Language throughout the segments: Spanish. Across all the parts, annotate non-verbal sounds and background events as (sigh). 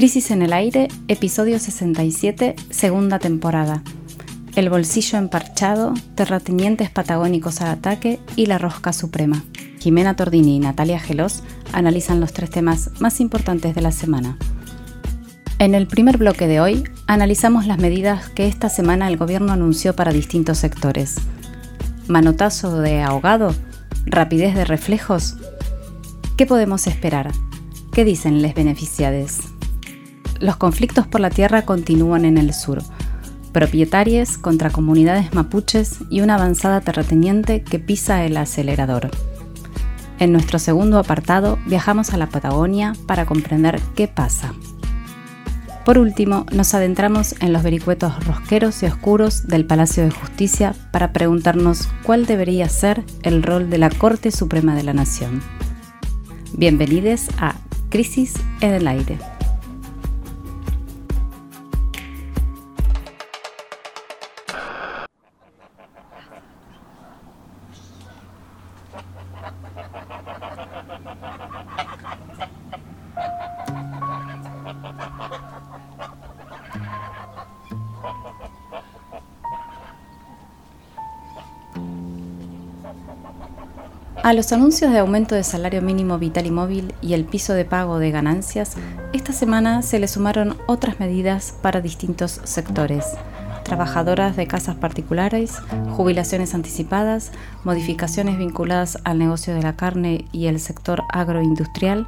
Crisis en el aire, episodio 67, segunda temporada. El bolsillo emparchado, terratenientes patagónicos al ataque y la rosca suprema. Jimena Tordini y Natalia Gelos analizan los tres temas más importantes de la semana. En el primer bloque de hoy, analizamos las medidas que esta semana el gobierno anunció para distintos sectores. ¿Manotazo de ahogado? ¿Rapidez de reflejos? ¿Qué podemos esperar? ¿Qué dicen les beneficiades? Los conflictos por la tierra continúan en el sur propietarios contra comunidades mapuches y una avanzada terrateniente que pisa el acelerador. En nuestro segundo apartado viajamos a la Patagonia para comprender qué pasa. Por último, nos adentramos en los vericuetos rosqueros y oscuros del Palacio de Justicia para preguntarnos cuál debería ser el rol de la Corte Suprema de la Nación. Bienvenidos a Crisis en el Aire. A los anuncios de aumento de salario mínimo vital y móvil y el piso de pago de ganancias, esta semana se le sumaron otras medidas para distintos sectores. Trabajadoras de casas particulares, jubilaciones anticipadas, modificaciones vinculadas al negocio de la carne y el sector agroindustrial.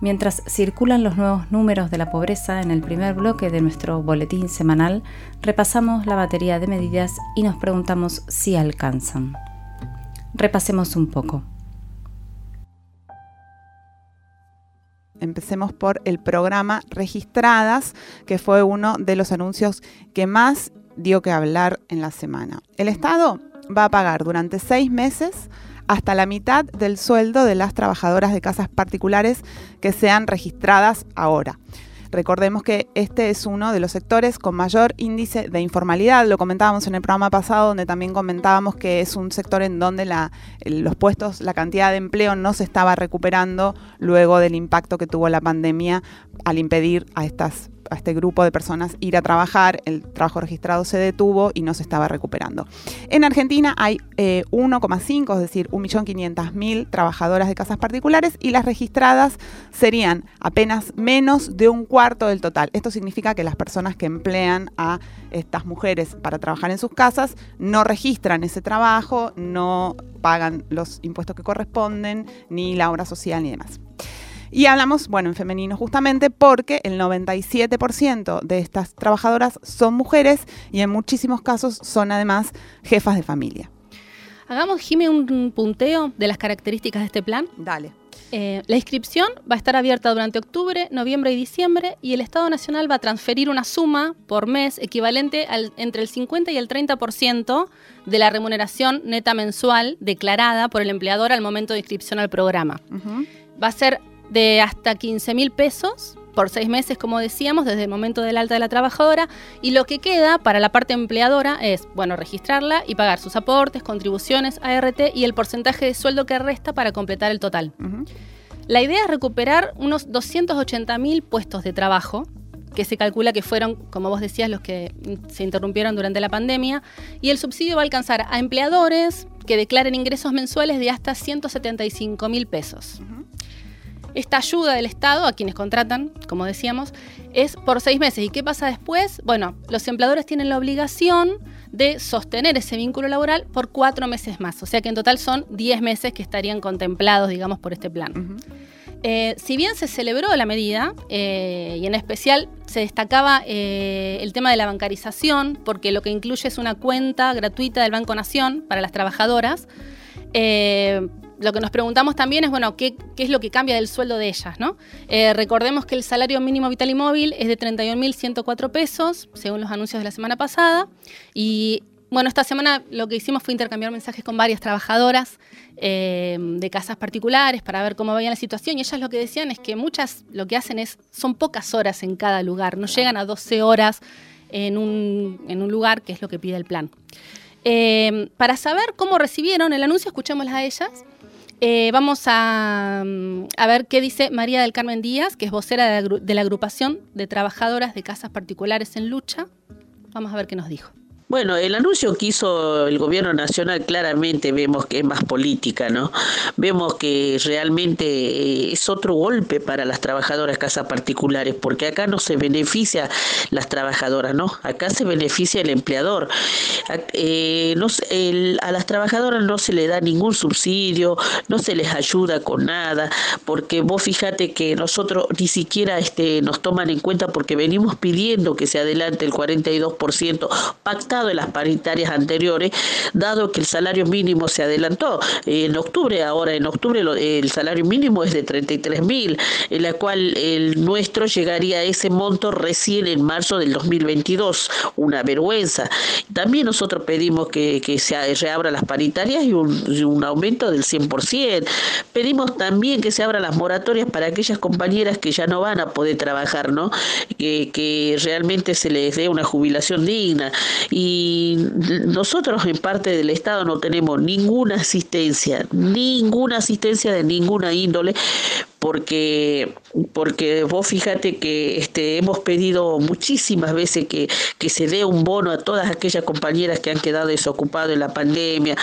Mientras circulan los nuevos números de la pobreza en el primer bloque de nuestro boletín semanal, repasamos la batería de medidas y nos preguntamos si alcanzan. Repasemos un poco. Empecemos por el programa Registradas, que fue uno de los anuncios que más dio que hablar en la semana. El Estado va a pagar durante seis meses hasta la mitad del sueldo de las trabajadoras de casas particulares que sean registradas ahora. Recordemos que este es uno de los sectores con mayor índice de informalidad. Lo comentábamos en el programa pasado, donde también comentábamos que es un sector en donde los puestos, la cantidad de empleo no se estaba recuperando luego del impacto que tuvo la pandemia al impedir a estas a este grupo de personas ir a trabajar, el trabajo registrado se detuvo y no se estaba recuperando. En Argentina hay 1,5, eh, es decir, 1.500.000 trabajadoras de casas particulares y las registradas serían apenas menos de un cuarto del total. Esto significa que las personas que emplean a estas mujeres para trabajar en sus casas no registran ese trabajo, no pagan los impuestos que corresponden, ni la obra social ni demás. Y hablamos, bueno, en femenino justamente porque el 97% de estas trabajadoras son mujeres y en muchísimos casos son además jefas de familia. Hagamos, Jime, un punteo de las características de este plan. Dale. Eh, la inscripción va a estar abierta durante octubre, noviembre y diciembre y el Estado Nacional va a transferir una suma por mes equivalente al, entre el 50 y el 30% de la remuneración neta mensual declarada por el empleador al momento de inscripción al programa. Va a ser de hasta 15 mil pesos por seis meses, como decíamos, desde el momento del alta de la trabajadora, y lo que queda para la parte empleadora es, bueno, registrarla y pagar sus aportes, contribuciones, ART y el porcentaje de sueldo que resta para completar el total. La idea es recuperar unos 280 mil puestos de trabajo, que se calcula que fueron, como vos decías, los que se interrumpieron durante la pandemia, y el subsidio va a alcanzar a empleadores que declaren ingresos mensuales de hasta 175 mil pesos. Esta ayuda del Estado a quienes contratan, como decíamos, es por seis meses. ¿Y qué pasa después? Bueno, los empleadores tienen la obligación de sostener ese vínculo laboral por cuatro meses más. O sea que en total son diez meses que estarían contemplados, digamos, por este plan. Eh, si bien se celebró la medida, eh, y en especial se destacaba eh, el tema de la bancarización, porque lo que incluye es una cuenta gratuita del Banco Nación para las trabajadoras, lo que nos preguntamos también es, bueno, ¿qué, es lo que cambia del sueldo de ellas? ¿no? Eh, recordemos que el salario mínimo vital y móvil es de 31.104 pesos, según los anuncios de la semana pasada. Y bueno, esta semana lo que hicimos fue intercambiar mensajes con varias trabajadoras eh, de casas particulares para ver cómo veían la situación. Y ellas lo que decían es que muchas lo que hacen es, son pocas horas en cada lugar, no llegan a 12 horas en un, en un lugar, que es lo que pide el plan. Eh, para saber cómo recibieron el anuncio, escuchémoslas a ellas Eh, vamos a, mm, a, ver qué dice María del Carmen Díaz, que es vocera de la agrupación de trabajadoras de casas particulares en lucha. Vamos a ver qué nos dijo. Bueno, el anuncio que hizo el gobierno nacional claramente vemos que es más política, ¿no? Vemos que realmente eh, es otro golpe para las trabajadoras casas particulares, porque acá no se beneficia las trabajadoras, ¿no? Acá se beneficia el empleador. Eh, no, a las trabajadoras no se le da ningún subsidio, no se les ayuda con nada, porque vos fíjate que nosotros ni siquiera este, nos toman en cuenta porque venimos pidiendo que se adelante el 42% pactado de las paritarias anteriores, dado que el salario mínimo se adelantó. En octubre, ahora en octubre el salario mínimo es de 33 mil, en la cual el nuestro llegaría a ese monto recién en marzo del 2022. Una vergüenza. También nosotros pedimos que, que se reabran las paritarias y un, aumento del 100%. Pedimos también que se abran las moratorias para aquellas compañeras que ya no van a poder trabajar, ¿no? Que, que realmente se les dé una jubilación digna. Y y nosotros en parte del Estado no tenemos ninguna asistencia, ninguna asistencia de ninguna índole, porque, porque vos fíjate que este, hemos pedido muchísimas veces que, que se dé un bono a todas aquellas compañeras que han quedado desocupadas en la pandemia,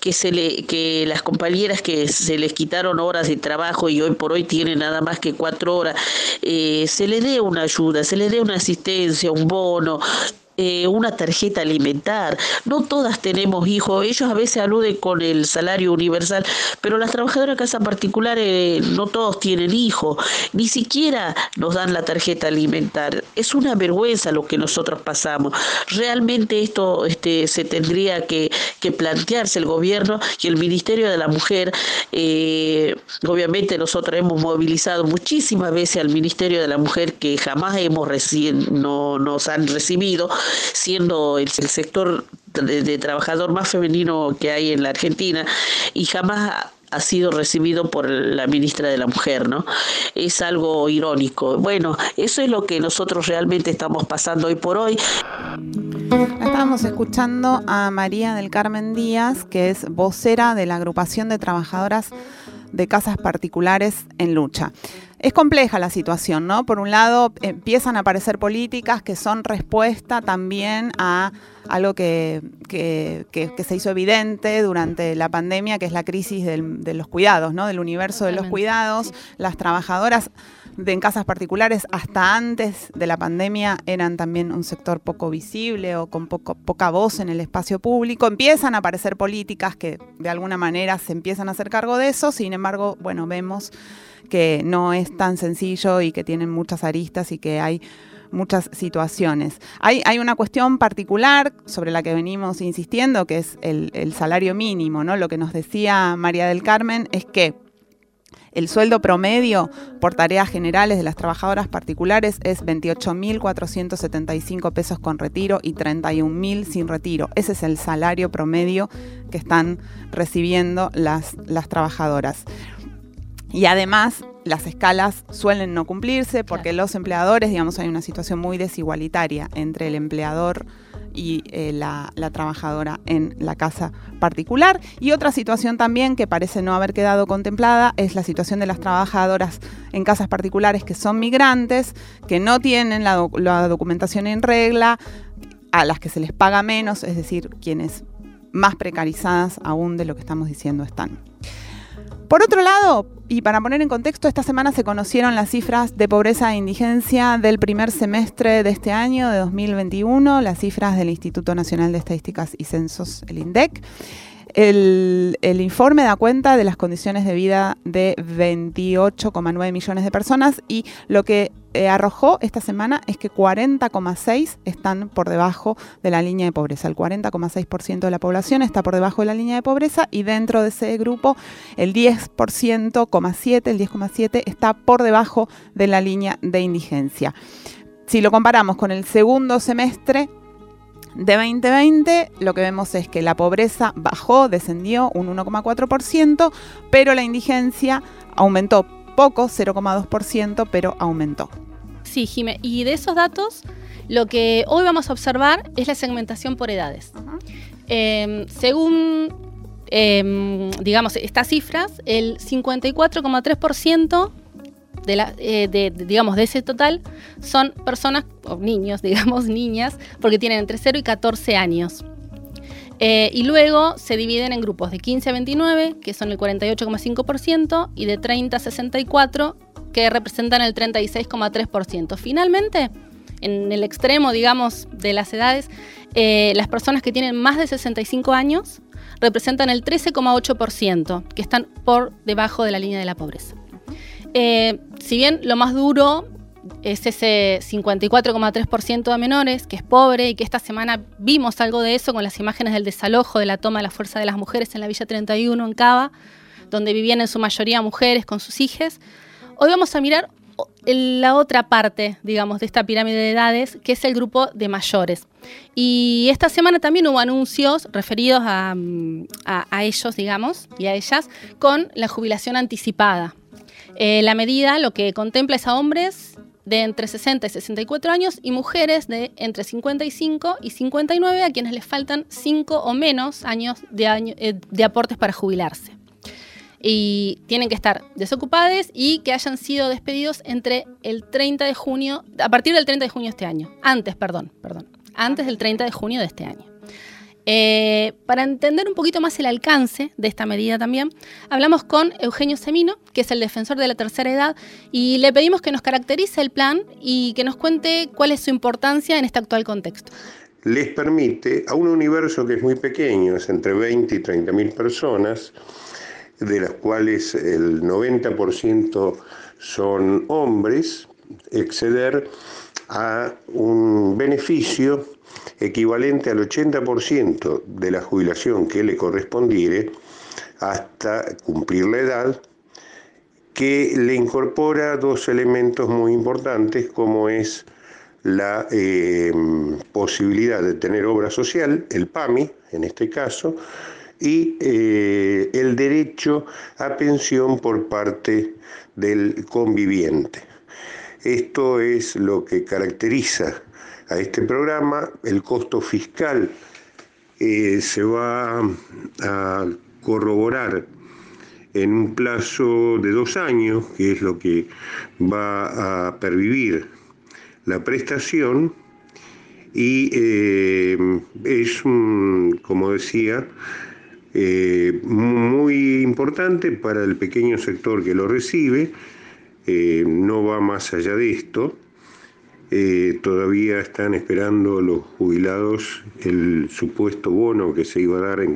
que, se le, que las compañeras que se les quitaron horas de trabajo y hoy por hoy tienen nada más que cuatro horas, eh, se le dé una ayuda, se le dé una asistencia, un bono, eh, una tarjeta alimentar. No todas tenemos hijos. Ellos a veces aluden con el salario universal, pero las trabajadoras de casa particulares eh, no todos tienen hijos. Ni siquiera nos dan la tarjeta alimentar. Es una vergüenza lo que nosotros pasamos. Realmente esto este, se tendría que, que plantearse el gobierno y el Ministerio de la Mujer. Eh, obviamente nosotros hemos movilizado muchísimas veces al Ministerio de la Mujer que jamás hemos recién, no nos han recibido siendo el, sector de, trabajador más femenino que hay en la Argentina y jamás ha sido recibido por la ministra de la Mujer, ¿no? Es algo irónico. Bueno, eso es lo que nosotros realmente estamos pasando hoy por hoy. Estábamos escuchando a María del Carmen Díaz, que es vocera de la agrupación de trabajadoras de casas particulares en lucha. Es compleja la situación, ¿no? Por un lado, empiezan a aparecer políticas que son respuesta también a algo que, se hizo evidente durante la pandemia, que es la crisis de los cuidados, ¿no? Del universo de los cuidados. Las trabajadoras de, en casas particulares hasta antes de la pandemia eran también un sector poco visible o con poco, poca voz en el espacio público. Empiezan a aparecer políticas que de alguna manera se empiezan a hacer cargo de eso, sin embargo, bueno, vemos que no es tan sencillo y que tienen muchas aristas y que hay muchas situaciones. Hay, una cuestión particular sobre la que venimos insistiendo, que es el, el salario mínimo, ¿no? Lo que nos decía María del Carmen es que el sueldo promedio por tareas generales de las trabajadoras particulares es 28.475 pesos con retiro y 31.000 sin retiro. Ese es el salario promedio que están recibiendo las, las trabajadoras. Y además, las escalas suelen no cumplirse porque los empleadores, digamos, hay una situación muy desigualitaria entre el empleador y eh, la, trabajadora en la casa particular. Y otra situación también que parece no haber quedado contemplada es la situación de las trabajadoras en casas particulares que son migrantes, que no tienen la, la documentación en regla, a las que se les paga menos, es decir, quienes más precarizadas aún de lo que estamos diciendo están. Por otro lado, y para poner en contexto, esta semana se conocieron las cifras de pobreza e indigencia del primer semestre de este año, de 2021, las cifras del Instituto Nacional de Estadísticas y Censos, el INDEC. El, informe da cuenta de las condiciones de vida de 28,9 millones de personas y lo que eh, arrojó esta semana es que 40,6 están por debajo de la línea de pobreza. El 40,6% de la población está por debajo de la línea de pobreza y dentro de ese grupo el 10,7, el 10,7 está por debajo de la línea de indigencia. Si lo comparamos con el segundo semestre de 2020 lo que vemos es que la pobreza bajó, descendió un 1,4%, pero la indigencia aumentó poco, 0,2%, pero aumentó. Sí, Jimé, y de esos datos, lo que hoy vamos a observar es la segmentación por edades. Em, según em, digamos, estas cifras, el 54,3% de, la, eh, de, digamos, de ese total son personas, o niños, (laughs) digamos, niñas, porque tienen entre 0 y 14 años. Eh, y luego se dividen en grupos de 15 a 29, que son el 48,5%, y de 30 a 64, que representan el 36,3%. Finalmente, en el extremo, digamos, de las edades, eh, las personas que tienen más de 65 años representan el 13,8%, que están por debajo de la línea de la pobreza. Eh, si bien lo más duro es ese 54,3% de menores, que es pobre y que esta semana vimos algo de eso con las imágenes del desalojo de la toma de la fuerza de las mujeres en la Villa 31 en Cava, donde vivían en su mayoría mujeres con sus hijas. Hoy vamos a mirar la otra parte, digamos, de esta pirámide de edades, que es el grupo de mayores. Y esta semana también hubo anuncios referidos a, a ellos, digamos, y a ellas, con la jubilación anticipada. Eh, la medida lo que contempla es a hombres de entre 60 y 64 años y mujeres de entre 55 y 59 a quienes les faltan 5 o menos años de, eh, de aportes para jubilarse. Y tienen que estar desocupados y que hayan sido despedidos entre el 30 de junio, a partir del 30 de junio de este año. Antes, perdón, perdón. Antes del 30 de junio de este año. Eh, para entender un poquito más el alcance de esta medida también, hablamos con Eugenio Semino, que es el defensor de la tercera edad, y le pedimos que nos caracterice el plan y que nos cuente cuál es su importancia en este actual contexto. Les permite a un universo que es muy pequeño, es entre 20 y 30 mil personas, de las cuales el 90% son hombres, exceder a un beneficio equivalente al 80% de la jubilación que le correspondiere hasta cumplir la edad, que le incorpora dos elementos muy importantes como es la eh, posibilidad de tener obra social, el PAMI en este caso, y eh, el derecho a pensión por parte del conviviente. Esto es lo que caracteriza a este programa. El costo fiscal eh, se va a corroborar en un plazo de dos años, que es lo que va a pervivir la prestación, y eh, es, como decía, eh, muy importante para el pequeño sector que lo recibe, no va más allá de esto, eh, todavía están esperando los jubilados el supuesto bono que se iba a dar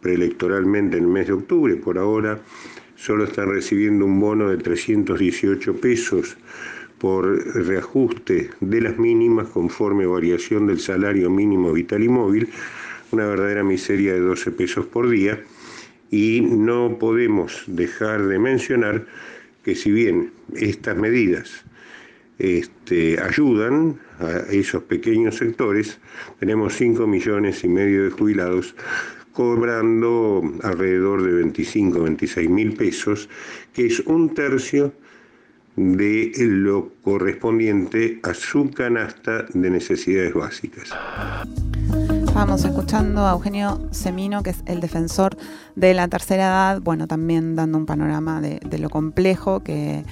preelectoralmente en el mes de octubre. Por ahora solo están recibiendo un bono de 318 pesos por reajuste de las mínimas conforme variación del salario mínimo vital y móvil, una verdadera miseria de 12 pesos por día. Y no podemos dejar de mencionar que si bien estas medidas este, ayudan a esos pequeños sectores. Tenemos 5 millones y medio de jubilados cobrando alrededor de 25, 26 mil pesos, que es un tercio de lo correspondiente a su canasta de necesidades básicas. Estamos escuchando a Eugenio Semino, que es el defensor de la tercera edad, bueno, también dando un panorama de, de lo complejo que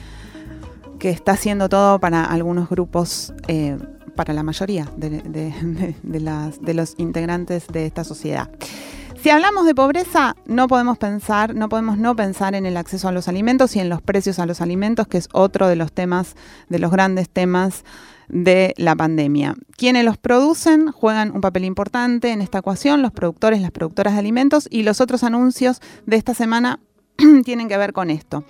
que está haciendo todo para algunos grupos, eh, para la mayoría de, los integrantes de esta sociedad. Si hablamos de pobreza, no podemos pensar, no podemos no pensar en el acceso a los alimentos y en los precios a los alimentos, que es otro de los temas, de los grandes temas de la pandemia. Quienes los producen juegan un papel importante en esta ecuación, los productores, las productoras de alimentos y los otros anuncios de esta semana (clears throat) tienen que ver con esto.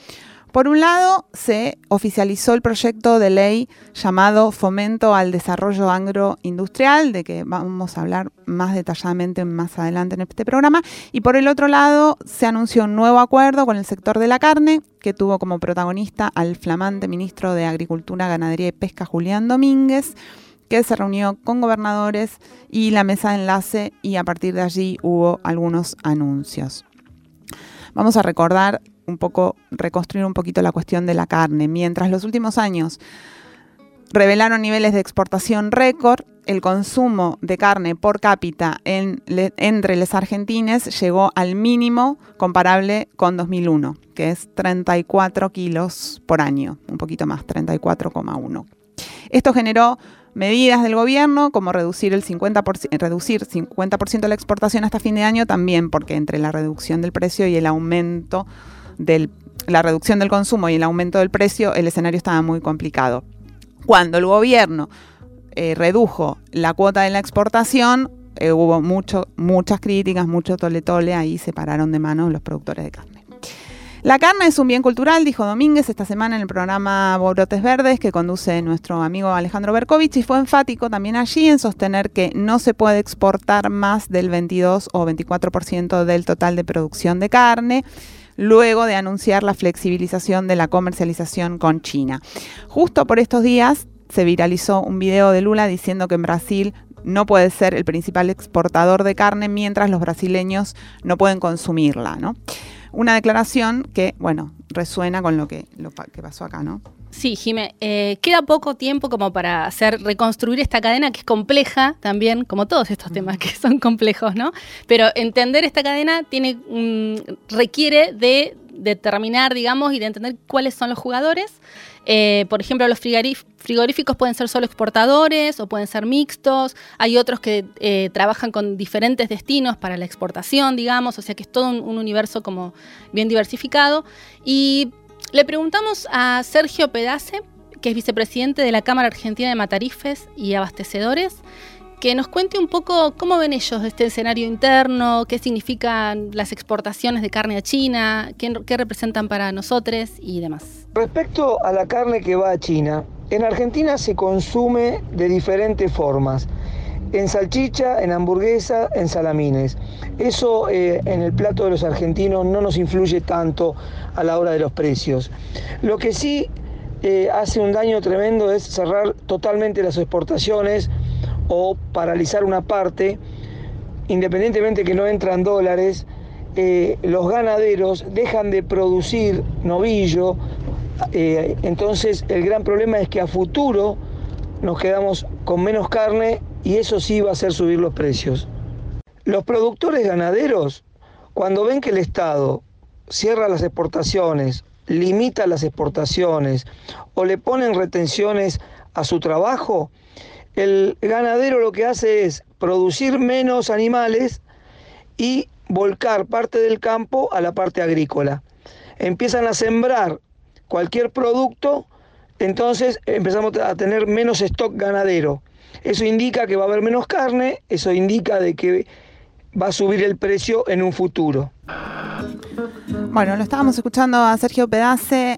Por un lado, se oficializó el proyecto de ley llamado Fomento al Desarrollo Agroindustrial, de que vamos a hablar más detalladamente más adelante en este programa. Y por el otro lado, se anunció un nuevo acuerdo con el sector de la carne, que tuvo como protagonista al flamante ministro de Agricultura, Ganadería y Pesca, Julián Domínguez que se reunió con gobernadores y la mesa de enlace y a partir de allí hubo algunos anuncios. Vamos a recordar un poco, reconstruir un poquito la cuestión de la carne. Mientras los últimos años revelaron niveles de exportación récord. El consumo de carne por cápita entre los argentines llegó al mínimo comparable con 2001, que es 34 kilos por año, un poquito más, 34,1. Esto generó medidas del gobierno como reducir el 50%, reducir 50% de la exportación hasta fin de año también porque entre la reducción del precio y el aumento del la reducción del consumo y el aumento del precio, el escenario estaba muy complicado. Cuando el gobierno eh, redujo la cuota de la exportación, eh, hubo mucho, muchas críticas, mucho tole tole, ahí se pararon de mano los productores de carne. La carne es un bien cultural, dijo Domínguez esta semana en el programa Borotes Verdes que conduce nuestro amigo Alejandro Berkovich y fue enfático también allí en sostener que no se puede exportar más del 22 o 24% del total de producción de carne luego de anunciar la flexibilización de la comercialización con China. Justo por estos días se viralizó un video de Lula diciendo que en Brasil no puede ser el principal exportador de carne mientras los brasileños no pueden consumirla, ¿no? Una declaración que, bueno, resuena con lo que, lo que pasó acá, ¿no? Sí, Jimé, eh, queda poco tiempo como para hacer reconstruir esta cadena que es compleja también, como todos estos temas que (laughs) son complejos, ¿no? Pero entender esta cadena tiene requiere de determinar, digamos, y de entender cuáles son los jugadores. Eh, por ejemplo, los frigoríficos pueden ser solo exportadores o pueden ser mixtos. Hay otros que eh, trabajan con diferentes destinos para la exportación, digamos, o sea que es todo un, un universo como bien diversificado. Y le preguntamos a Sergio Pedace, que es vicepresidente de la Cámara Argentina de Matarifes y Abastecedores, que nos cuente un poco cómo ven ellos este escenario interno, qué significan las exportaciones de carne a China, qué, representan para nosotros y demás. Respecto a la carne que va a China, en Argentina se consume de diferentes formas. En salchicha, en hamburguesa, en salamines. Eso eh, en el plato de los argentinos no nos influye tanto a la hora de los precios. Lo que sí eh, hace un daño tremendo es cerrar totalmente las exportaciones o paralizar una parte, independientemente que no entran dólares, eh, los ganaderos dejan de producir novillo, entonces el gran problema es que a futuro nos quedamos con menos carne y eso sí va a hacer subir los precios. Los productores ganaderos, cuando ven que el Estado cierra las exportaciones, limita las exportaciones o le ponen retenciones a su trabajo, el ganadero lo que hace es producir menos animales y volcar parte del campo a la parte agrícola. Empiezan a sembrar cualquier producto, entonces empezamos a tener menos stock ganadero. Eso indica que va a haber menos carne, eso indica de que va a subir el precio en un futuro. Bueno, lo estábamos escuchando a Sergio Pedace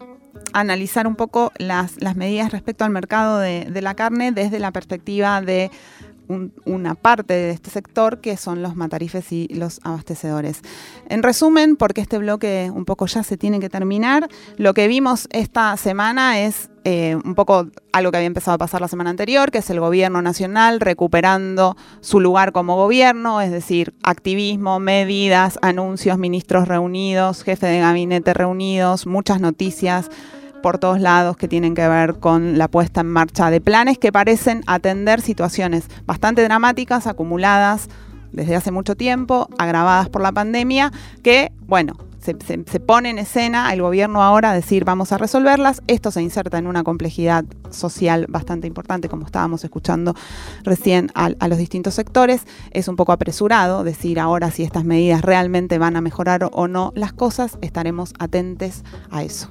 analizar un poco las, medidas respecto al mercado de, la carne desde la perspectiva de una parte de este sector que son los matarifes y los abastecedores. En resumen, porque este bloque un poco ya se tiene que terminar, lo que vimos esta semana es eh, un poco algo que había empezado a pasar la semana anterior, que es el gobierno nacional recuperando su lugar como gobierno, es decir, activismo, medidas, anuncios, ministros reunidos, jefe de gabinete reunidos, muchas noticias por todos lados que tienen que ver con la puesta en marcha de planes que parecen atender situaciones bastante dramáticas acumuladas desde hace mucho tiempo, agravadas por la pandemia, que, bueno, se, pone en escena el gobierno ahora a decir vamos a resolverlas. Esto se inserta en una complejidad social bastante importante, como estábamos escuchando recién a, a, los distintos sectores. Es un poco apresurado decir ahora si estas medidas realmente van a mejorar o no las cosas. Estaremos atentos a eso.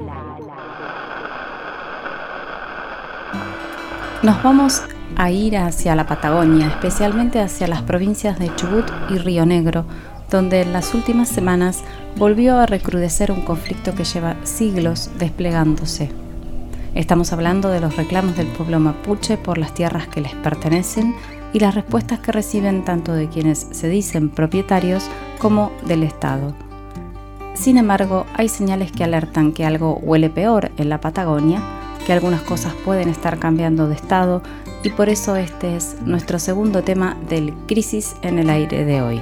Nos vamos a ir hacia la Patagonia, especialmente hacia las provincias de Chubut y Río Negro, donde en las últimas semanas volvió a recrudecer un conflicto que lleva siglos desplegándose. Estamos hablando de los reclamos del pueblo mapuche por las tierras que les pertenecen y las respuestas que reciben tanto de quienes se dicen propietarios como del Estado. Sin embargo, hay señales que alertan que algo huele peor en la Patagonia, que algunas cosas pueden estar cambiando de estado y por eso este es nuestro segundo tema del Crisis en el Aire de hoy.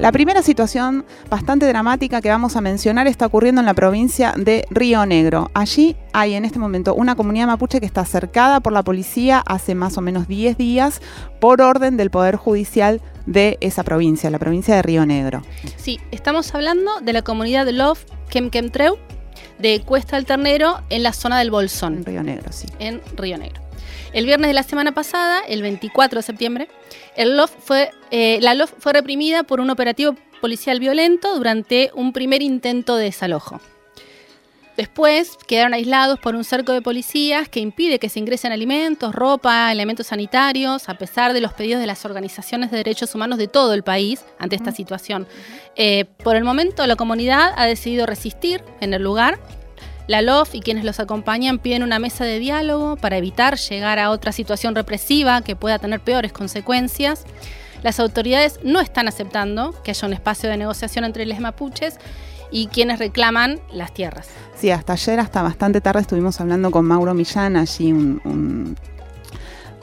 La primera situación bastante dramática que vamos a mencionar está ocurriendo en la provincia de Río Negro. Allí hay en este momento una comunidad mapuche que está cercada por la policía hace más o menos 10 días por orden del Poder Judicial de esa provincia, la provincia de Río Negro. Sí, estamos hablando de la comunidad de Love Kemkemtreu de Cuesta del Ternero en la zona del Bolsón. En Río Negro, sí. En Río Negro. El viernes de la semana pasada, el 24 de septiembre, el LOF fue, eh, la LOF fue reprimida por un operativo policial violento durante un primer intento de desalojo. Después quedaron aislados por un cerco de policías que impide que se ingresen alimentos, ropa, elementos sanitarios, a pesar de los pedidos de las organizaciones de derechos humanos de todo el país ante esta situación. Eh, por el momento, la comunidad ha decidido resistir en el lugar la LOF y quienes los acompañan piden una mesa de diálogo para evitar llegar a otra situación represiva que pueda tener peores consecuencias. Las autoridades no están aceptando que haya un espacio de negociación entre los mapuches y quienes reclaman las tierras. Sí, hasta ayer, hasta bastante tarde, estuvimos hablando con Mauro Millán, allí un,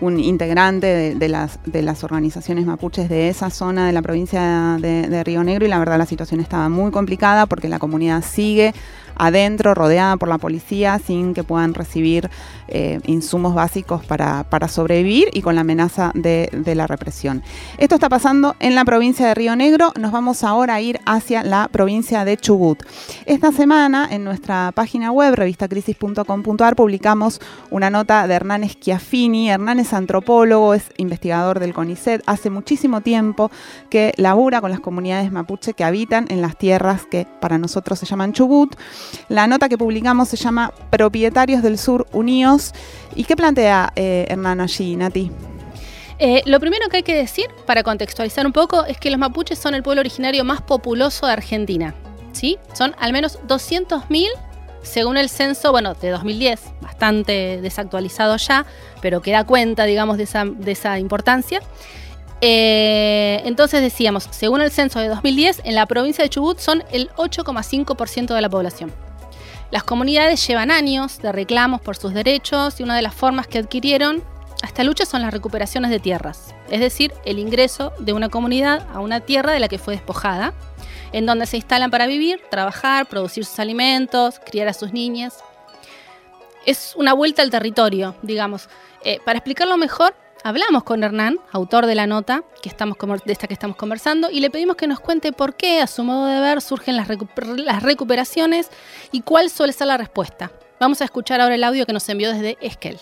integrante de, las, de las organizaciones mapuches de esa zona de la provincia de Río Negro y la verdad la situación estaba muy complicada porque la comunidad sigue adentro, rodeada por la policía, sin que puedan recibir eh, insumos básicos para, sobrevivir y con la amenaza de, la represión. Esto está pasando en la provincia de Río Negro. Nos vamos ahora a ir hacia la provincia de Chubut. Esta semana en nuestra página web, revistacrisis.com.ar, publicamos una nota de Hernán Schiaffini. Hernán es antropólogo, es investigador del CONICET. Hace muchísimo tiempo que labura con las comunidades mapuche que habitan en las tierras que para nosotros se llaman Chubut. La nota que publicamos se llama Propietarios del Sur Unidos. ¿Y qué plantea eh, Hernán allí, Nati? Eh, lo primero que hay que decir, para contextualizar un poco, es que los mapuches son el pueblo originario más populoso de Argentina. ¿sí? Son al menos 200.000 según el censo, bueno, de 2010, bastante desactualizado ya, pero que da cuenta, digamos, de esa, de esa importancia. Eh, entonces decíamos, según el censo de 2010, en la provincia de Chubut son el 8,5% de la población. Las comunidades llevan años de reclamos por sus derechos y una de las formas que adquirieron esta lucha son las recuperaciones de tierras, es decir, el ingreso de una comunidad a una tierra de la que fue despojada, en donde se instalan para vivir, trabajar, producir sus alimentos, criar a sus niñas. Es una vuelta al territorio, digamos. Eh, para explicarlo mejor, Hablamos con Hernán, autor de la nota que estamos, de esta que estamos conversando, y le pedimos que nos cuente por qué, a su modo de ver, surgen las, las recuperaciones y cuál suele ser la respuesta. Vamos a escuchar ahora el audio que nos envió desde Esquel.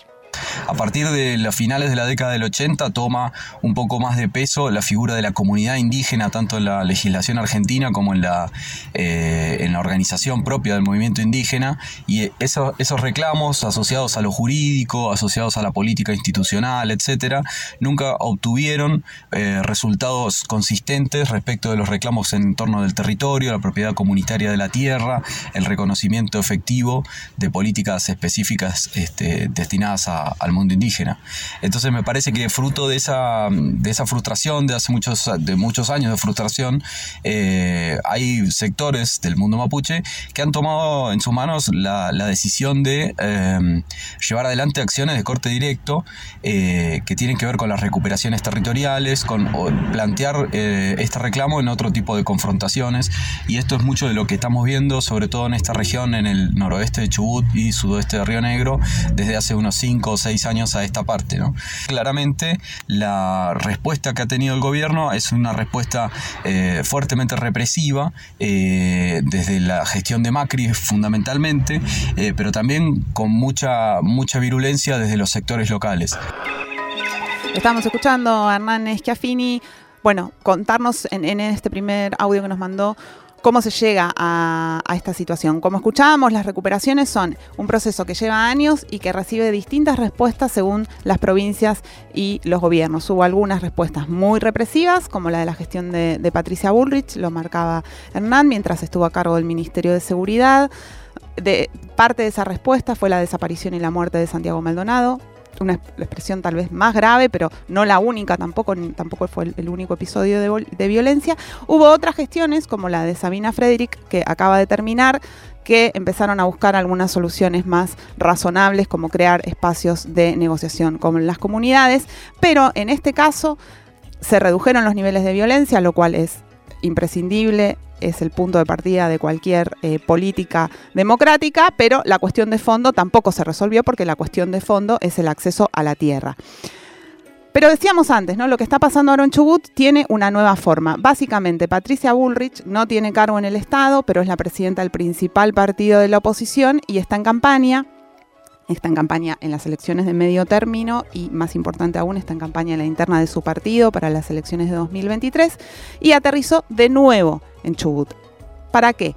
A partir de las finales de la década del 80 toma un poco más de peso la figura de la comunidad indígena, tanto en la legislación argentina como en la, eh, en la organización propia del movimiento indígena, y esos, reclamos asociados a lo jurídico, asociados a la política institucional, etcétera, nunca obtuvieron eh, resultados consistentes respecto de los reclamos en torno del territorio, la propiedad comunitaria de la tierra, el reconocimiento efectivo de políticas específicas este, destinadas a al mundo indígena. Entonces me parece que fruto de esa, de esa frustración, de hace muchos, de muchos años de frustración, eh, hay sectores del mundo mapuche que han tomado en sus manos la, decisión de eh, llevar adelante acciones de corte directo eh, que tienen que ver con las recuperaciones territoriales, con plantear este reclamo en otro tipo de confrontaciones. Y esto es mucho de lo que estamos viendo, sobre todo en esta región, en el noroeste de Chubut y sudoeste de Río Negro, desde hace unos 5 seis años a esta parte. ¿no? Claramente la respuesta que ha tenido el gobierno es una respuesta eh, fuertemente represiva eh, desde la gestión de Macri fundamentalmente, eh, pero también con mucha, mucha virulencia desde los sectores locales. Estamos escuchando a Hernán Schiaffini, bueno, contarnos en, en este primer audio que nos mandó ¿Cómo se llega a, esta situación? Como escuchábamos, las recuperaciones son un proceso que lleva años y que recibe distintas respuestas según las provincias y los gobiernos. Hubo algunas respuestas muy represivas, como la de la gestión de, de Patricia Bullrich, lo marcaba Hernán, mientras estuvo a cargo del Ministerio de Seguridad. De, parte de esa respuesta fue la desaparición y la muerte de Santiago Maldonado, una expresión tal vez más grave, pero no la única, tampoco, tampoco fue el, único episodio de, de, violencia. Hubo otras gestiones, como la de Sabina Frederick, que acaba de terminar, que empezaron a buscar algunas soluciones más razonables, como crear espacios de negociación con las comunidades, pero en este caso se redujeron los niveles de violencia, lo cual es imprescindible, es el punto de partida de cualquier eh, política democrática, pero la cuestión de fondo tampoco se resolvió porque la cuestión de fondo es el acceso a la tierra. Pero decíamos antes, ¿no? Lo que está pasando ahora en Chubut tiene una nueva forma. Básicamente, Patricia Bullrich no tiene cargo en el Estado, pero es la presidenta del principal partido de la oposición y está en campaña está en campaña en las elecciones de medio término y más importante aún está en campaña en la interna de su partido para las elecciones de 2023 y aterrizó de nuevo en Chubut. ¿Para qué?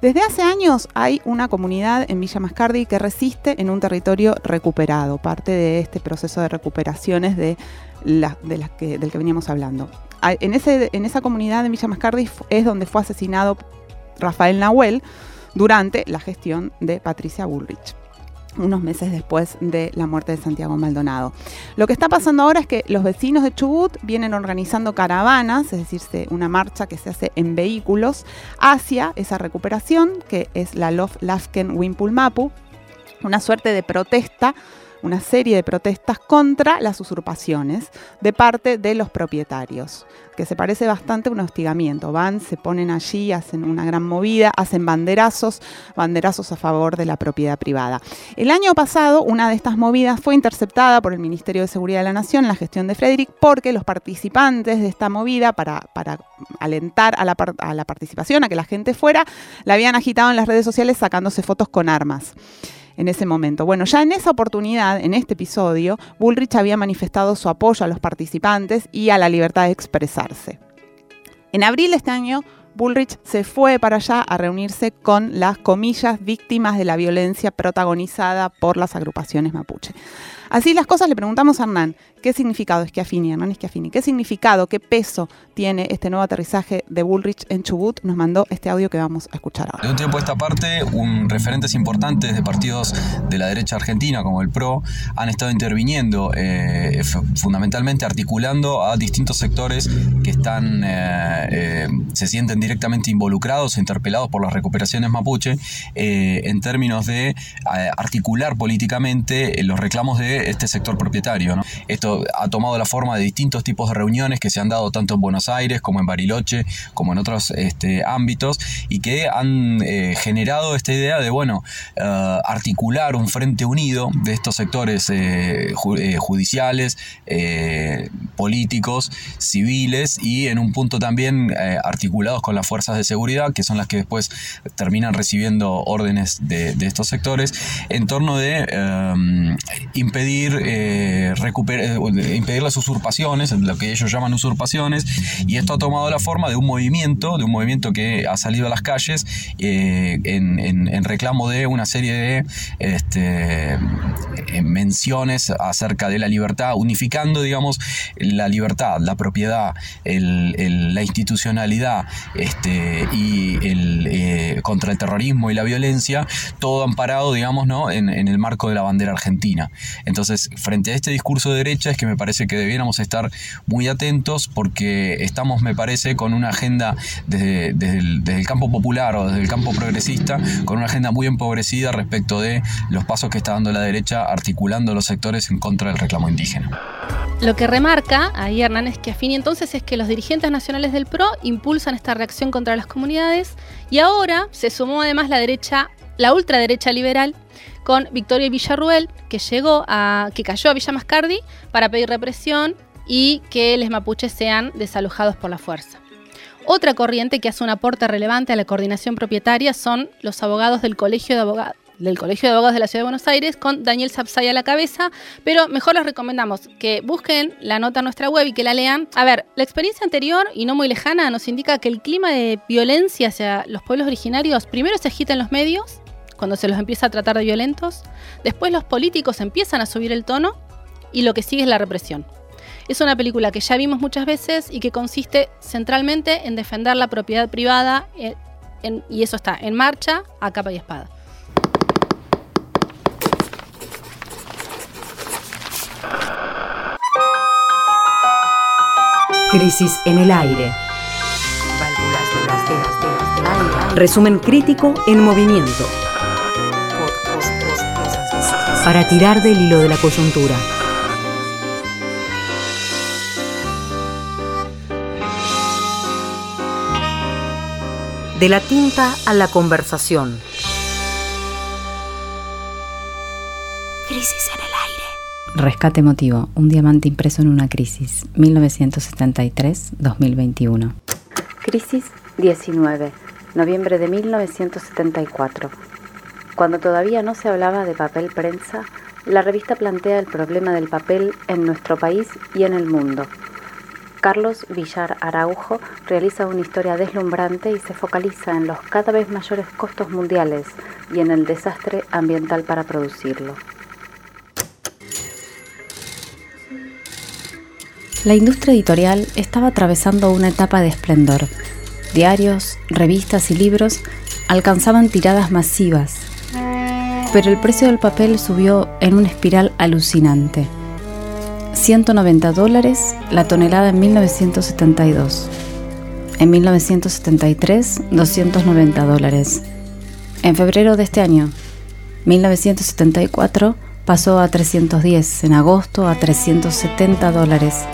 Desde hace años hay una comunidad en Villa Mascardi que resiste en un territorio recuperado, parte de este proceso de recuperaciones de, la, que, del que veníamos hablando. En, ese, en esa comunidad en Villa Mascardi es donde fue asesinado Rafael Nahuel durante la gestión de Patricia Bullrich unos meses después de la muerte de Santiago Maldonado. Lo que está pasando ahora es que los vecinos de Chubut vienen organizando caravanas, es decir, una marcha que se hace en vehículos hacia esa recuperación, que es la Lof Lafken Wimpulmapu, una suerte de protesta una serie de protestas contra las usurpaciones de parte de los propietarios, que se parece bastante a un hostigamiento. Van, se ponen allí, hacen una gran movida, hacen banderazos, banderazos a favor de la propiedad privada. El año pasado, una de estas movidas fue interceptada por el Ministerio de Seguridad de la Nación en la gestión de Frederick, porque los participantes de esta movida, para, para alentar a la, a la participación, a que la gente fuera, la habían agitado en las redes sociales sacándose fotos con armas en ese momento. Bueno, ya en esa oportunidad, en este episodio, Bullrich había manifestado su apoyo a los participantes y a la libertad de expresarse. En abril de este año, Bullrich se fue para allá a reunirse con las comillas víctimas de la violencia protagonizada por las agrupaciones mapuche. Así las cosas le preguntamos a Hernán, ¿qué significado es Schiaffini, Hernán Schiaffini? ¿Qué significado, qué peso tiene este nuevo aterrizaje de Bullrich en Chubut? Nos mandó este audio que vamos a escuchar ahora. De un tiempo a esta parte, un, referentes importantes de partidos de la derecha argentina, como el PRO, han estado interviniendo, eh, fundamentalmente articulando a distintos sectores que están, eh, eh, se sienten directamente involucrados interpelados por las recuperaciones mapuche, en términos de articular políticamente los reclamos de este sector propietario. Esto ha tomado la forma de distintos tipos de reuniones que se han dado tanto en Buenos Aires como en Bariloche, como en otros este, ámbitos, y que han eh, generado esta idea de, bueno, uh, articular un frente unido de estos sectores eh, ju eh, judiciales, eh, políticos, civiles y en un punto también eh, articulados con las fuerzas de seguridad, que son las que después terminan recibiendo órdenes de, de estos sectores, en torno de impedir impedir, eh, eh, impedir las usurpaciones, lo que ellos llaman usurpaciones, y esto ha tomado la forma de un movimiento, de un movimiento que ha salido a las calles eh, en, reclamo de una serie de este, menciones acerca de la libertad, unificando, digamos, la libertad, la propiedad, la institucionalidad este, y contra el terrorismo y la violencia, todo amparado, digamos, ¿no? en, el marco de la bandera argentina. Frente a este discurso de derecha es que me parece que debiéramos estar muy atentos porque estamos, me parece, con una agenda desde, desde, el, campo popular o desde el campo progresista, con una agenda muy empobrecida respecto de los pasos que está dando la derecha articulando los sectores en contra del reclamo indígena. Lo que remarca ahí Hernán Schiaffini entonces es que los dirigentes nacionales del PRO impulsan esta reacción contra las comunidades y ahora se sumó además la derecha, la ultraderecha liberal con Victoria Villarruel, que llegó a, que cayó a Villa Mascardi para pedir represión y que los mapuches sean desalojados por la fuerza. Otra corriente que hace un aporte relevante a la coordinación propietaria son los abogados del Colegio de, Abogados de la Ciudad de Buenos Aires, con Daniel Sapsay a la cabeza, pero mejor les recomendamos que busquen la nota en nuestra web y que la lean. A ver, la experiencia anterior y no muy lejana nos indica que el clima de violencia hacia los pueblos originarios primero se agita en los medios, cuando se los empieza a tratar de violentos, después los políticos empiezan a subir el tono y lo que sigue es la represión. Es una película que ya vimos muchas veces y que consiste centralmente en defender la propiedad privada eh, y eso está en marcha a capa y espada. Crisis en el aire. Resumen crítico en movimiento. Para tirar del hilo de la coyuntura. De la tinta a la conversación. Crisis en el aire. Rescate emotivo, un diamante impreso en una crisis, 1973-2021. Crisis 19, noviembre de 1974. Cuando todavía no se hablaba de papel prensa, la revista plantea el problema del papel en nuestro país y en el mundo Carlos Villar Araujo realiza una historia deslumbrante y se focaliza en los cada vez mayores costos mundiales y en el desastre ambiental para producirlo. La industria editorial estaba atravesando una etapa de esplendor. Diarios, revistas y libros alcanzaban tiradas masivas, pero el precio del papel subió en una espiral alucinante. 190 dólares la tonelada en 1972. En 1973, 290 dólares. En febrero de este año, 1974, pasó a 310, en agosto a 370 dólares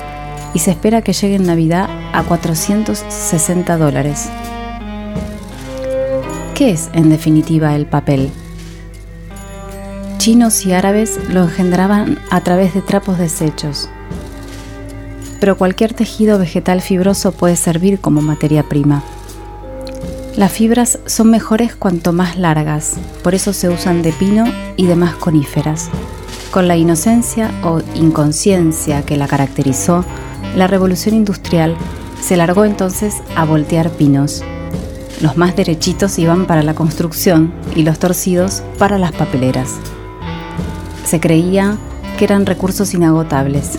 y se espera que llegue en Navidad a 460 dólares. ¿Qué es en definitiva el papel? Chinos y árabes lo engendraban a través de trapos desechos. Pero cualquier tejido vegetal fibroso puede servir como materia prima. Las fibras son mejores cuanto más largas, por eso se usan de pino y demás coníferas. Con la inocencia o inconsciencia que la caracterizó, la revolución industrial se largó entonces a voltear pinos. Los más derechitos iban para la construcción y los torcidos para las papeleras. Se creía que eran recursos inagotables.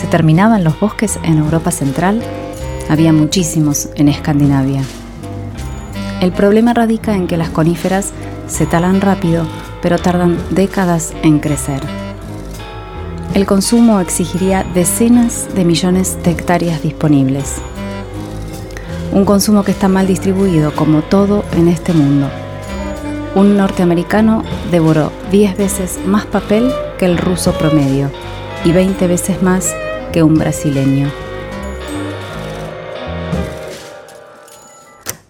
¿Se terminaban los bosques en Europa Central? Había muchísimos en Escandinavia. El problema radica en que las coníferas se talan rápido, pero tardan décadas en crecer. El consumo exigiría decenas de millones de hectáreas disponibles. Un consumo que está mal distribuido como todo en este mundo un norteamericano devoró 10 veces más papel que el ruso promedio y 20 veces más que un brasileño.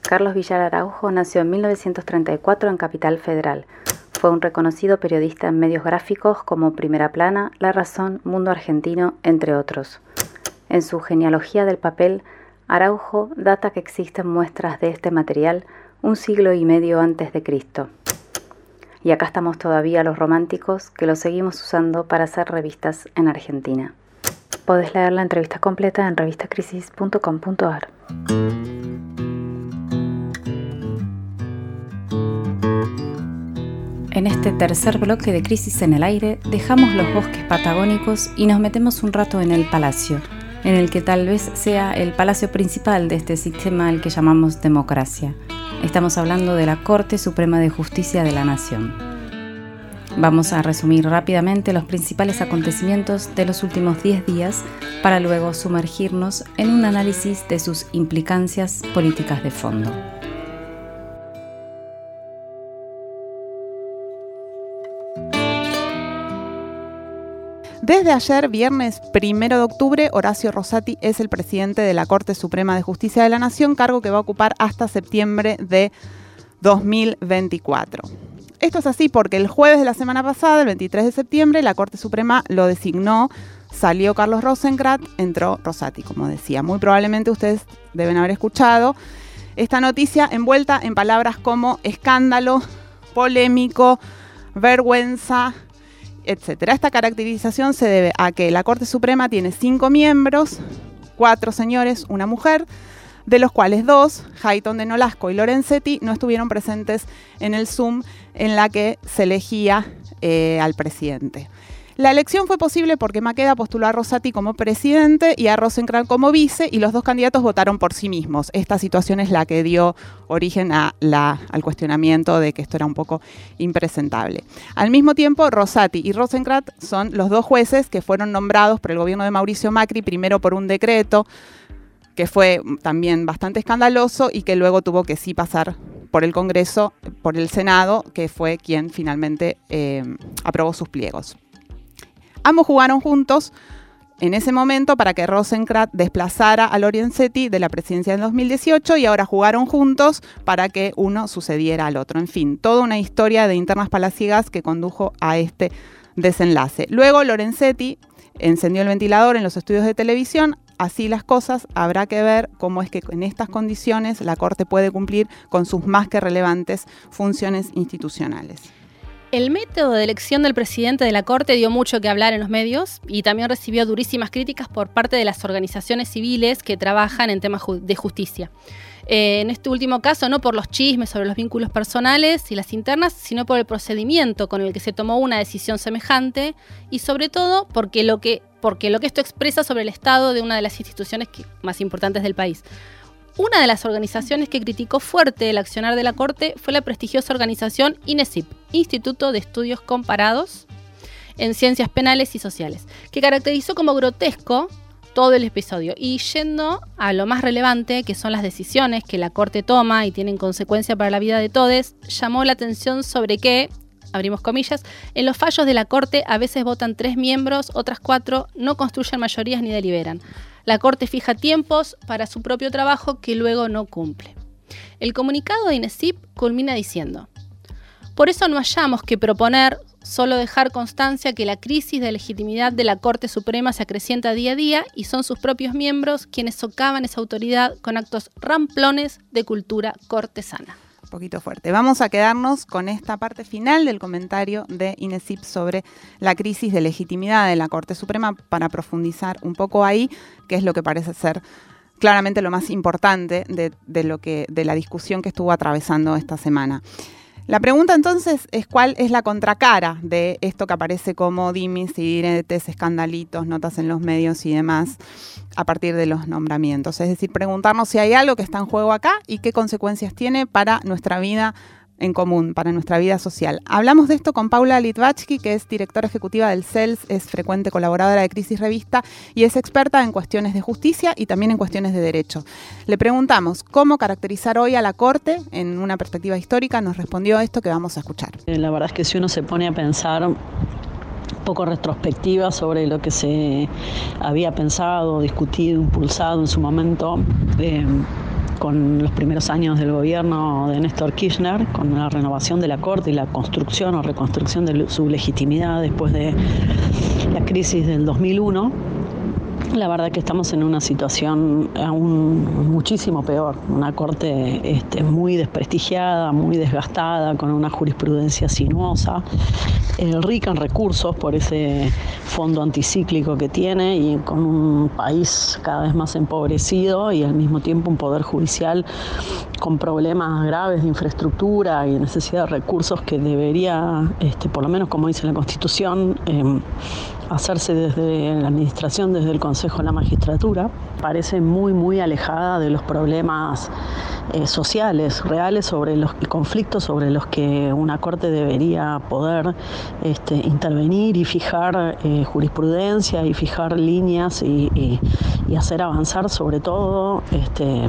Carlos Villar Araujo nació en 1934 en Capital Federal. Fue un reconocido periodista en medios gráficos como Primera Plana, La Razón, Mundo Argentino, entre otros. En su genealogía del papel, Araujo data que existen muestras de este material un siglo y medio antes de Cristo. Y acá estamos todavía los románticos que lo seguimos usando para hacer revistas en Argentina. Podés leer la entrevista completa en revistacrisis.com.ar. En este tercer bloque de Crisis en el Aire dejamos los bosques patagónicos y nos metemos un rato en el palacio, en el que tal vez sea el palacio principal de este sistema al que llamamos democracia. Estamos hablando de la Corte Suprema de Justicia de la Nación. Vamos a resumir rápidamente los principales acontecimientos de los últimos 10 días para luego sumergirnos en un análisis de sus implicancias políticas de fondo. Desde ayer, viernes primero de octubre, Horacio Rosati es el presidente de la Corte Suprema de Justicia de la Nación, cargo que va a ocupar hasta septiembre de 2024. Esto es así porque el jueves de la semana pasada, el 23 de septiembre, la Corte Suprema lo designó, salió Carlos Rosenkrantz, entró Rosati, como decía. Muy probablemente ustedes deben haber escuchado esta noticia envuelta en palabras como escándalo, polémico, vergüenza, etc. Esta caracterización se debe a que la Corte Suprema tiene cinco miembros, cuatro señores, una mujer, de los cuales dos, Hayton de Nolasco y Lorenzetti, no estuvieron presentes en el Zoom en la que se elegía eh, al presidente. La elección fue posible porque Maqueda postuló a Rosati como presidente y a Rosenkrantz como vice y los dos candidatos votaron por sí mismos. Esta situación es la que dio origen al cuestionamiento de que esto era un poco impresentable. Al mismo tiempo, Rosati y Rosenkrantz son los dos jueces que fueron nombrados por el gobierno de Mauricio Macri, primero por un decreto que fue también bastante escandaloso y que luego tuvo que sí pasar por el Congreso, por el Senado, que fue quien finalmente eh, aprobó sus pliegos. Ambos jugaron juntos en ese momento para que Rosenkrantz desplazara a Lorenzetti de la presidencia en 2018 y ahora jugaron juntos para que uno sucediera al otro. En fin, toda una historia de internas palaciegas que condujo a este desenlace. Luego Lorenzetti encendió el ventilador en los estudios de televisión. Así las cosas, habrá que ver cómo es que en estas condiciones la Corte puede cumplir con sus más que relevantes funciones institucionales. El método de elección del presidente de la Corte dio mucho que hablar en los medios y también recibió durísimas críticas por parte de las organizaciones civiles que trabajan en temas de justicia. Eh, en este último caso, no por los chismes sobre los vínculos personales y las internas, sino por el procedimiento con el que se tomó una decisión semejante y sobre todo porque lo que, porque lo que esto expresa sobre el estado de una de las instituciones más importantes del país. Una de las organizaciones que criticó fuerte el accionar de la Corte fue la prestigiosa organización INESIP, Instituto de Estudios Comparados en Ciencias Penales y Sociales, que caracterizó como grotesco todo el episodio. Y yendo a lo más relevante, que son las decisiones que la Corte toma y tienen consecuencia para la vida de todos, llamó la atención sobre que, abrimos comillas, en los fallos de la Corte a veces votan tres miembros, otras cuatro no construyen mayorías ni deliberan. La Corte fija tiempos para su propio trabajo que luego no cumple. El comunicado de INESIP culmina diciendo, por eso no hallamos que proponer solo dejar constancia que la crisis de legitimidad de la Corte Suprema se acrecienta día a día y son sus propios miembros quienes socavan esa autoridad con actos ramplones de cultura cortesana. Poquito fuerte. Vamos a quedarnos con esta parte final del comentario de Inesip sobre la crisis de legitimidad de la Corte Suprema para profundizar un poco ahí, que es lo que parece ser claramente lo más importante de, lo que, de la discusión que estuvo atravesando esta semana. La pregunta entonces es cuál es la contracara de esto que aparece como dimis y escandalitos, notas en los medios y demás a partir de los nombramientos. Es decir, preguntarnos si hay algo que está en juego acá y qué consecuencias tiene para nuestra vida en común para nuestra vida social. Hablamos de esto con Paula Litvachki, que es directora ejecutiva del CELS, es frecuente colaboradora de Crisis Revista y es experta en cuestiones de justicia y también en cuestiones de derecho. Le preguntamos cómo caracterizar hoy a la Corte en una perspectiva histórica, nos respondió esto que vamos a escuchar. Eh, la verdad es que si uno se pone a pensar poco retrospectiva sobre lo que se había pensado, discutido, impulsado en su momento, eh, con los primeros años del gobierno de Néstor Kirchner, con la renovación de la Corte y la construcción o reconstrucción de su legitimidad después de la crisis del 2001 la verdad que estamos en una situación aún muchísimo peor, una corte este, muy desprestigiada, muy desgastada, con una jurisprudencia sinuosa, rica en recursos por ese fondo anticíclico que tiene y con un país cada vez más empobrecido y al mismo tiempo un poder judicial con problemas graves de infraestructura y necesidad de recursos que debería, este, por lo menos como dice la Constitución, em, hacerse desde la administración, desde el Consejo de la Magistratura, parece muy, muy alejada de los problemas eh, sociales reales sobre los conflictos sobre los que una corte debería poder este, intervenir y fijar eh, jurisprudencia y fijar líneas y, hacer avanzar sobre todo este,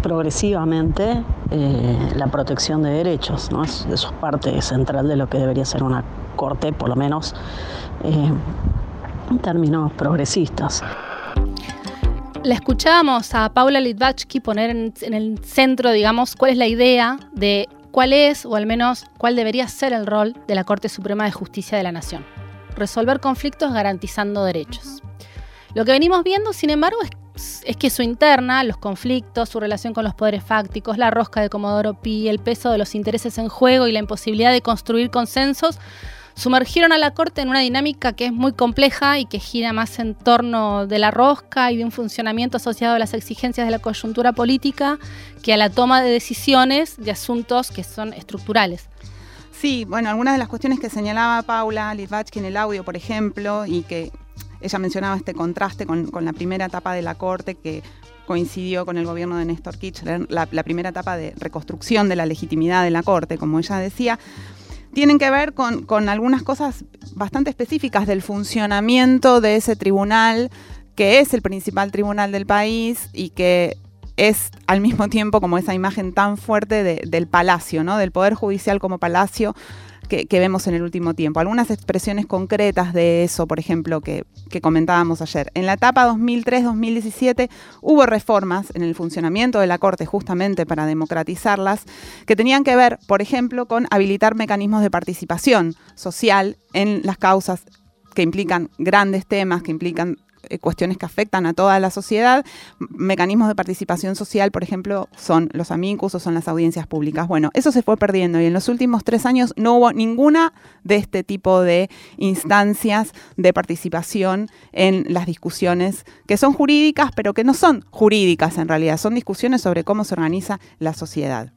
progresivamente eh, la protección de derechos. ¿no? Eso es parte central de lo que debería ser una corte, por lo menos eh, en términos progresistas. La escuchábamos a Paula Litvachki poner en, en, el centro, digamos, cuál es la idea de cuál es, o al menos cuál debería ser el rol de la Corte Suprema de Justicia de la Nación. Resolver conflictos garantizando derechos. Lo que venimos viendo, sin embargo, es es que su interna, los conflictos, su relación con los poderes fácticos, la rosca de Comodoro Pi, el peso de los intereses en juego y la imposibilidad de construir consensos sumergieron a la Corte en una dinámica que es muy compleja y que gira más en torno de la rosca y de un funcionamiento asociado a las exigencias de la coyuntura política que a la toma de decisiones de asuntos que son estructurales. Sí, bueno, algunas de las cuestiones que señalaba Paula Litvachki en el audio, por ejemplo, y que ella mencionaba este contraste con, la primera etapa de la Corte que coincidió con el gobierno de Néstor Kirchner, la, primera etapa de reconstrucción de la legitimidad de la Corte, como ella decía, tienen que ver con, algunas cosas bastante específicas del funcionamiento de ese tribunal, que es el principal tribunal del país y que es al mismo tiempo como esa imagen tan fuerte del palacio, ¿no? del Poder Judicial como palacio que, vemos en el último tiempo. Algunas expresiones concretas de eso, por ejemplo, que, que comentábamos ayer. En la etapa 2003-2017 hubo reformas en el funcionamiento de la Corte justamente para democratizarlas, que tenían que ver, por ejemplo, con habilitar mecanismos de participación social en las causas que implican grandes temas, que implican eh, cuestiones que afectan a toda la sociedad. Mecanismos de participación social, por ejemplo, son los amicus o son las audiencias públicas. Bueno, eso se fue perdiendo y en los últimos tres años no hubo ninguna de este tipo de instancias de participación en las discusiones que son jurídicas, pero que no son jurídicas en realidad, son discusiones sobre cómo se organiza la sociedad.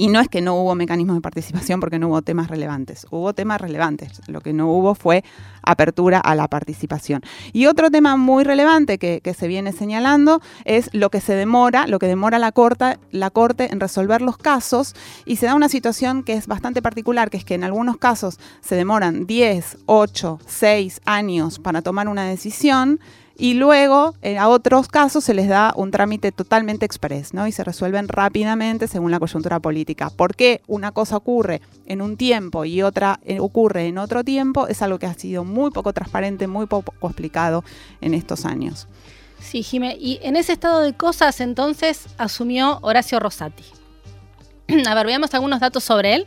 Y no es que no hubo mecanismos de participación porque no hubo temas relevantes, hubo temas relevantes. Lo que no hubo fue apertura a la participación. Y otro tema muy relevante que, se viene señalando es lo que se demora, lo que demora la corte, en resolver los casos y se da una situación que es bastante particular, que es que en algunos casos se demoran 10, 8, 6 años para tomar una decisión y luego eh, a otros casos se les da un trámite totalmente express, ¿no? Y se resuelven rápidamente según la coyuntura política. ¿Por qué una cosa ocurre en un tiempo y otra eh, ocurre en otro tiempo? Es algo que ha sido muy poco transparente, muy poco explicado en estos años. Sí, Jimé, y en ese estado de cosas entonces asumió Horacio Rosati. (clears throat) A ver, veamos algunos datos sobre él.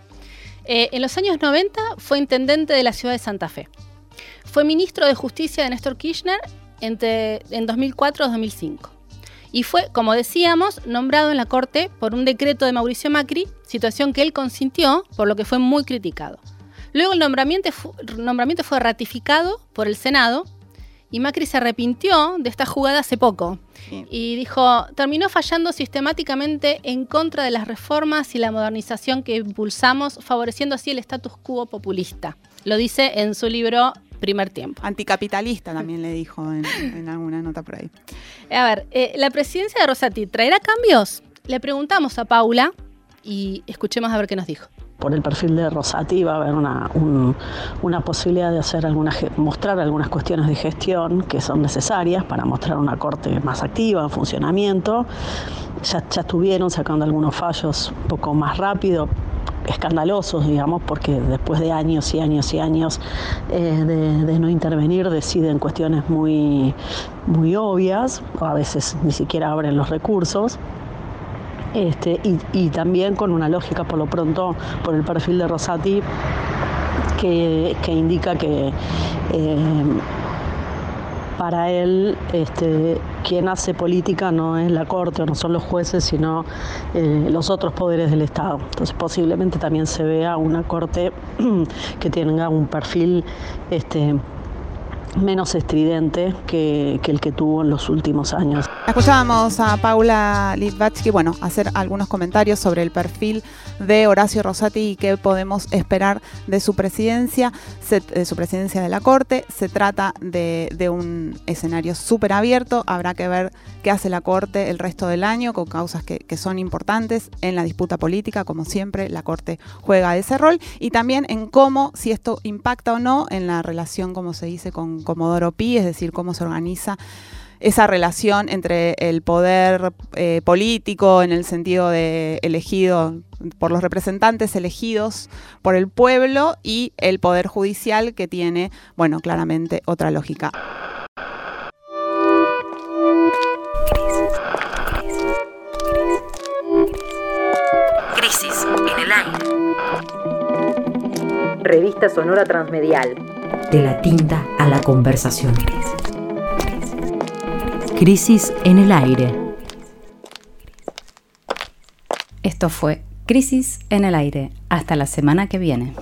Eh, en los años 90 fue intendente de la ciudad de Santa Fe. Fue ministro de Justicia de Néstor Kirchner entre, en 2004-2005. Y fue, como decíamos, nombrado en la Corte por un decreto de Mauricio Macri, situación que él consintió, por lo que fue muy criticado. Luego el nombramiento, nombramiento fue ratificado por el Senado y Macri se arrepintió de esta jugada hace poco y dijo, terminó fallando sistemáticamente en contra de las reformas y la modernización que impulsamos, favoreciendo así el status quo populista. Lo dice en su libro primer tiempo. Anticapitalista también le dijo en, alguna nota por ahí. A ver, eh, la presidencia de Rosati, ¿traerá cambios? Le preguntamos a Paula y escuchemos a ver qué nos dijo por el perfil de Rosati va a haber una, una posibilidad de hacer algunas, mostrar algunas cuestiones de gestión que son necesarias para mostrar una corte más activa, en funcionamiento. Ya, ya estuvieron sacando algunos fallos un poco más rápido, escandalosos, digamos, porque después de años y años y años eh, de, no intervenir deciden cuestiones muy, muy obvias, o a veces ni siquiera abren los recursos. Este, y, también con una lógica, por lo pronto, por el perfil de Rosati, que, indica que eh, para él este, quien hace política no es la Corte o no son los jueces, sino eh, los otros poderes del Estado. Entonces posiblemente también se vea una Corte (clears throat) que tenga un perfil este, menos estridente que, el que tuvo en los últimos años. Escuchábamos a Paula Litvatsky, bueno, hacer algunos comentarios sobre el perfil de Horacio Rosati y qué podemos esperar de su presidencia, de su presidencia de la Corte. Se trata de, un escenario súper abierto, habrá que ver qué hace la Corte el resto del año con causas que, que son importantes en la disputa política, como siempre, la Corte juega ese rol, y también en cómo, si esto impacta o no en la relación, como se dice, con Comodoro Pi, es decir, cómo se organiza esa relación entre el poder eh, político en el sentido de elegido por los representantes elegidos por el pueblo y el poder judicial que tiene, bueno, claramente otra lógica. Crisis en el aire. Revista Sonora Transmedial de la tinta a la conversación. Crisis en el aire. Esto fue Crisis en el aire. Hasta la semana que viene.